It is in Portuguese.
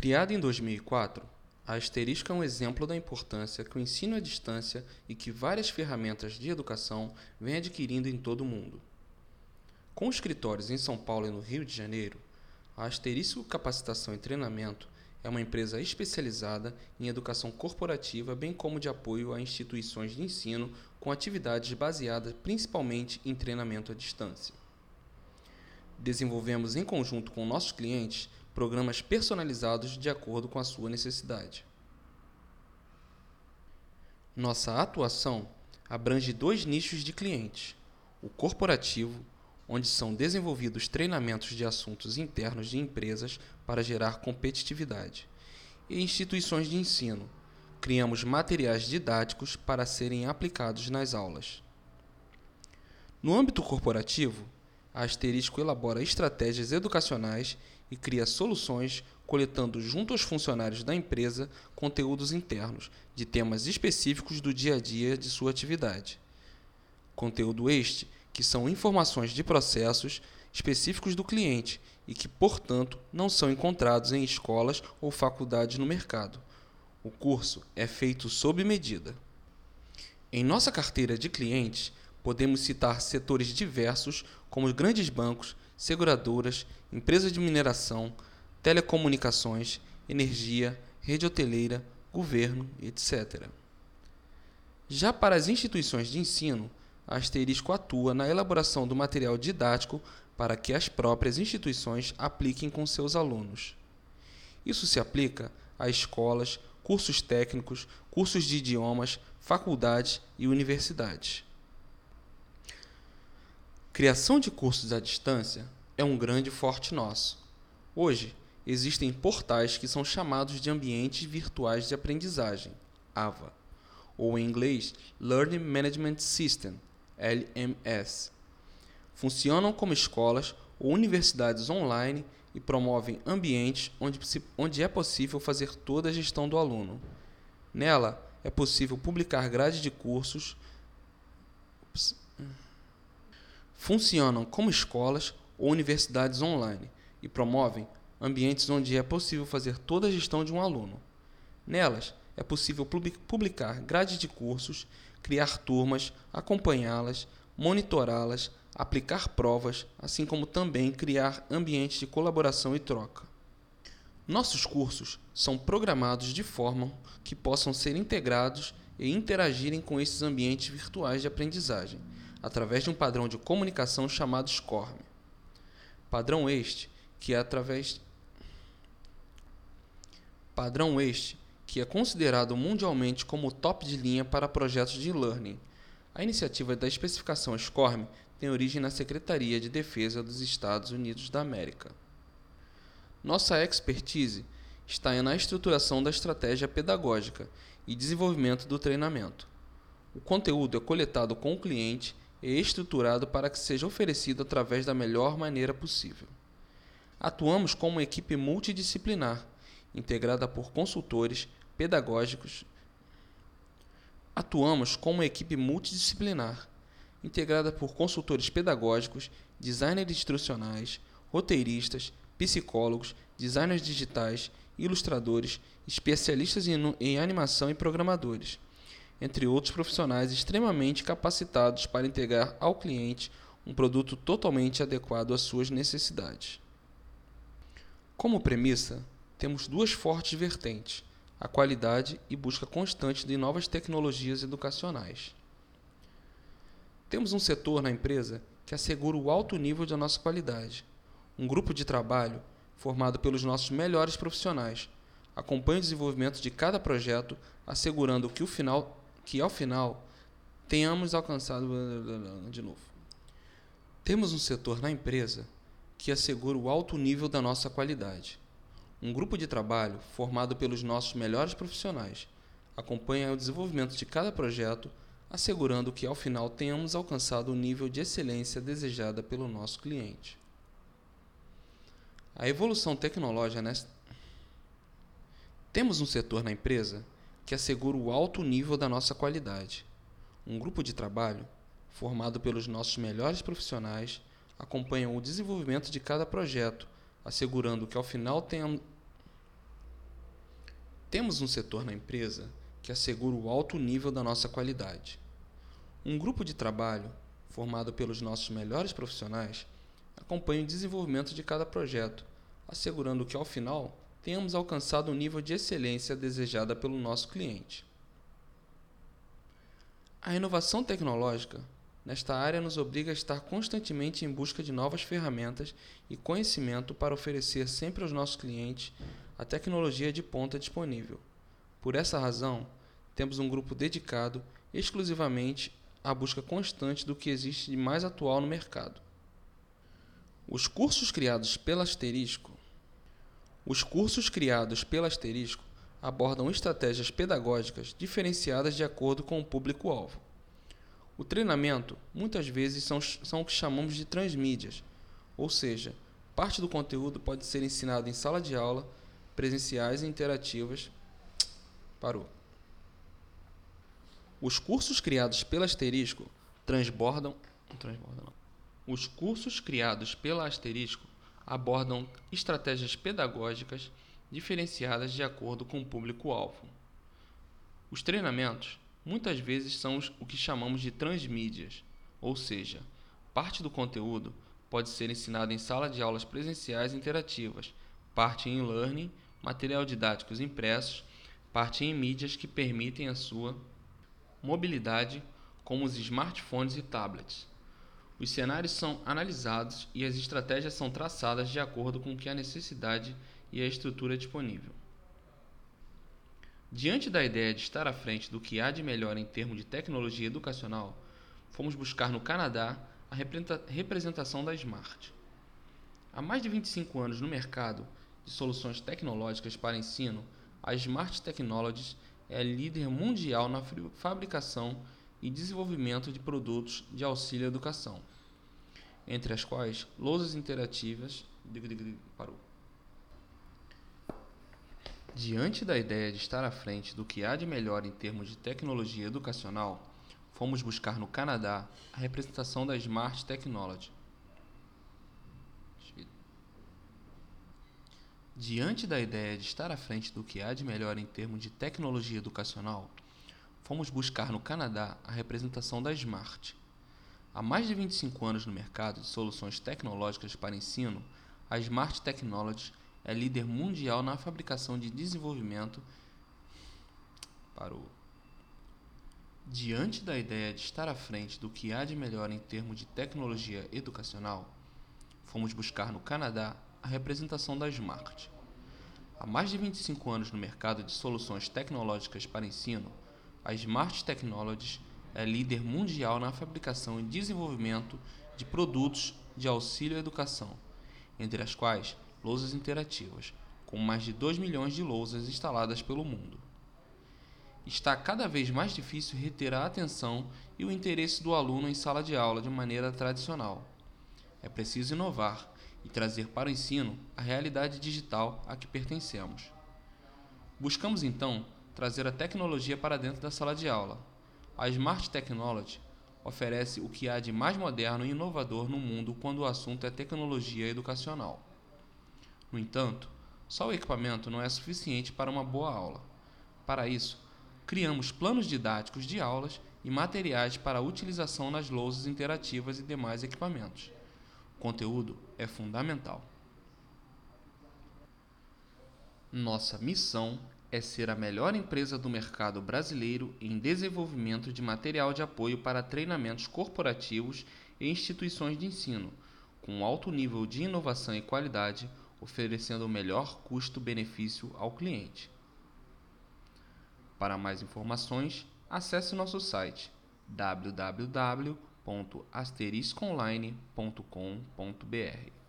Criada em 2004, a Asterisco é um exemplo da importância que o ensino à distância e que várias ferramentas de educação vêm adquirindo em todo o mundo. Com escritórios em São Paulo e no Rio de Janeiro, a Asterisco Capacitação e Treinamento é uma empresa especializada em educação corporativa, bem como de apoio a instituições de ensino com atividades baseadas principalmente em treinamento à distância. Desenvolvemos em conjunto com nossos clientes programas personalizados de acordo com a sua necessidade. Nossa atuação abrange dois nichos de clientes: o corporativo onde são desenvolvidos treinamentos de assuntos internos de empresas para gerar competitividade, e instituições de ensino. Criamos materiais didáticos para serem aplicados nas aulas. No âmbito corporativo, a Asterisco elabora estratégias educacionais e cria soluções coletando junto aos funcionários da empresa conteúdos internos de temas específicos do dia a dia de sua atividade. Conteúdo este que são informações de processos específicos do cliente e que, portanto, não são encontrados em escolas ou faculdades no mercado. O curso é feito sob medida. Em nossa carteira de clientes, podemos citar setores diversos como grandes bancos, seguradoras, empresas de mineração, telecomunicações, energia, rede hoteleira, governo, etc. Já para as instituições de ensino, a Asterisco atua na elaboração do material didático para que as próprias instituições apliquem com seus alunos. Isso se aplica a escolas, cursos técnicos, cursos de idiomas, faculdades e universidades. Criação de cursos à distância é um grande forte nosso. Hoje, existem portais que são chamados de ambientes virtuais de aprendizagem, AVA, ou em inglês Learning Management System, LMS. Funcionam como escolas ou universidades online e promovem ambientes onde, onde é possível fazer toda a gestão do aluno. Nela, é possível publicar grades de cursos. Funcionam como escolas ou universidades online e promovem ambientes onde é possível fazer toda a gestão de um aluno. Nelas, é possível publicar grades de cursos, criar turmas, acompanhá-las, monitorá-las, aplicar provas, assim como também criar ambientes de colaboração e troca. Nossos cursos são programados de forma que possam ser integrados e interagirem com esses ambientes virtuais de aprendizagem, através de um padrão de comunicação chamado SCORM. Padrão este que é através padrão este que é considerado mundialmente como o top de linha para projetos de e-learning. A iniciativa da especificação SCORM tem origem na Secretaria de Defesa dos Estados Unidos da América. Nossa expertise está na estruturação da estratégia pedagógica e desenvolvimento do treinamento. O conteúdo é coletado com o cliente e estruturado para que seja oferecido através da melhor maneira possível. Atuamos como uma equipe multidisciplinar, integrada por consultores, pedagógicos. Atuamos como uma equipe multidisciplinar, integrada por consultores pedagógicos, designers instrucionais, roteiristas, psicólogos, designers digitais, ilustradores, especialistas em animação e programadores, entre outros profissionais extremamente capacitados para entregar ao cliente um produto totalmente adequado às suas necessidades. Como premissa, temos duas fortes vertentes: a qualidade e busca constante de novas tecnologias educacionais. Temos um setor na empresa que assegura o alto nível da nossa qualidade. Um grupo de trabalho formado pelos nossos melhores profissionais acompanha o desenvolvimento de cada projeto, assegurando que, o final, que ao final tenhamos alcançado de novo. Temos um setor na empresa que assegura o alto nível da nossa qualidade. Um grupo de trabalho formado pelos nossos melhores profissionais acompanha o desenvolvimento de cada projeto, assegurando que ao final tenhamos alcançado o nível de excelência desejada pelo nosso cliente. A evolução tecnológica nesta temos um setor na empresa que assegura o alto nível da nossa qualidade. Um grupo de trabalho formado pelos nossos melhores profissionais acompanha o desenvolvimento de cada projeto, assegurando que ao final tenhamos Temos um setor na empresa que assegura o alto nível da nossa qualidade. Um grupo de trabalho, formado pelos nossos melhores profissionais, acompanha o desenvolvimento de cada projeto, assegurando que, ao final, tenhamos alcançado o nível de excelência desejada pelo nosso cliente. A inovação tecnológica nesta área nos obriga a estar constantemente em busca de novas ferramentas e conhecimento para oferecer sempre aos nossos clientes a tecnologia de ponta disponível. Por essa razão, temos um grupo dedicado exclusivamente à busca constante do que existe de mais atual no mercado. Os cursos criados pela Asterisco Os cursos criados pela Asterisco abordam estratégias pedagógicas diferenciadas de acordo com o público-alvo. O treinamento muitas vezes são, são o que chamamos de transmídias, ou seja, parte do conteúdo pode ser ensinado em sala de aula, presenciais e interativas. Parou. Os cursos criados pela Asterisco transbordam. transbordam não. Os cursos criados pela Asterisco abordam estratégias pedagógicas diferenciadas de acordo com o público-alvo. Os treinamentos muitas vezes são o que chamamos de transmídias, ou seja, parte do conteúdo pode ser ensinado em sala de aulas presenciais interativas, parte em e-learning, material didáticos impressos, parte em mídias que permitem a sua mobilidade, como os smartphones e tablets. Os cenários são analisados e as estratégias são traçadas de acordo com o que a necessidade e a estrutura disponível. Diante da ideia de estar à frente do que há de melhor em termos de tecnologia educacional, fomos buscar no Canadá a representação da Smart. Há mais de 25 anos no mercado de soluções tecnológicas para ensino, a Smart Technologies é líder mundial na fabricação e desenvolvimento de produtos de auxílio à educação, entre as quais lousas interativas. Parou. Diante da ideia de estar à frente do que há de melhor em termos de tecnologia educacional, fomos buscar no Canadá a representação da Smart Technology. Diante da ideia de estar à frente do que há de melhor em termos de tecnologia educacional, fomos buscar no Canadá a representação da Smart. Há mais de 25 anos no mercado de soluções tecnológicas para ensino, a Smart Technologies é líder mundial na fabricação de desenvolvimento para o Diante da ideia de estar à frente do que há de melhor em termos de tecnologia educacional, fomos buscar no Canadá a representação da Smart. Há mais de 25 anos no mercado de soluções tecnológicas para ensino, a Smart Technologies é líder mundial na fabricação e desenvolvimento de produtos de auxílio à educação, entre as quais lousas interativas, com mais de 2 milhões de lousas instaladas pelo mundo. Está cada vez mais difícil reter a atenção e o interesse do aluno em sala de aula de maneira tradicional. É preciso inovar e trazer para o ensino a realidade digital a que pertencemos. Buscamos então trazer a tecnologia para dentro da sala de aula. A Smart Technology oferece o que há de mais moderno e inovador no mundo quando o assunto é tecnologia educacional. No entanto, só o equipamento não é suficiente para uma boa aula. Para isso, criamos planos didáticos de aulas e materiais para utilização nas louças interativas e demais equipamentos. O conteúdo é fundamental. Nossa missão é ser a melhor empresa do mercado brasileiro em desenvolvimento de material de apoio para treinamentos corporativos e instituições de ensino, com alto nível de inovação e qualidade oferecendo o melhor custo-benefício ao cliente. Para mais informações, acesse nosso site www.asterisconline.com.br.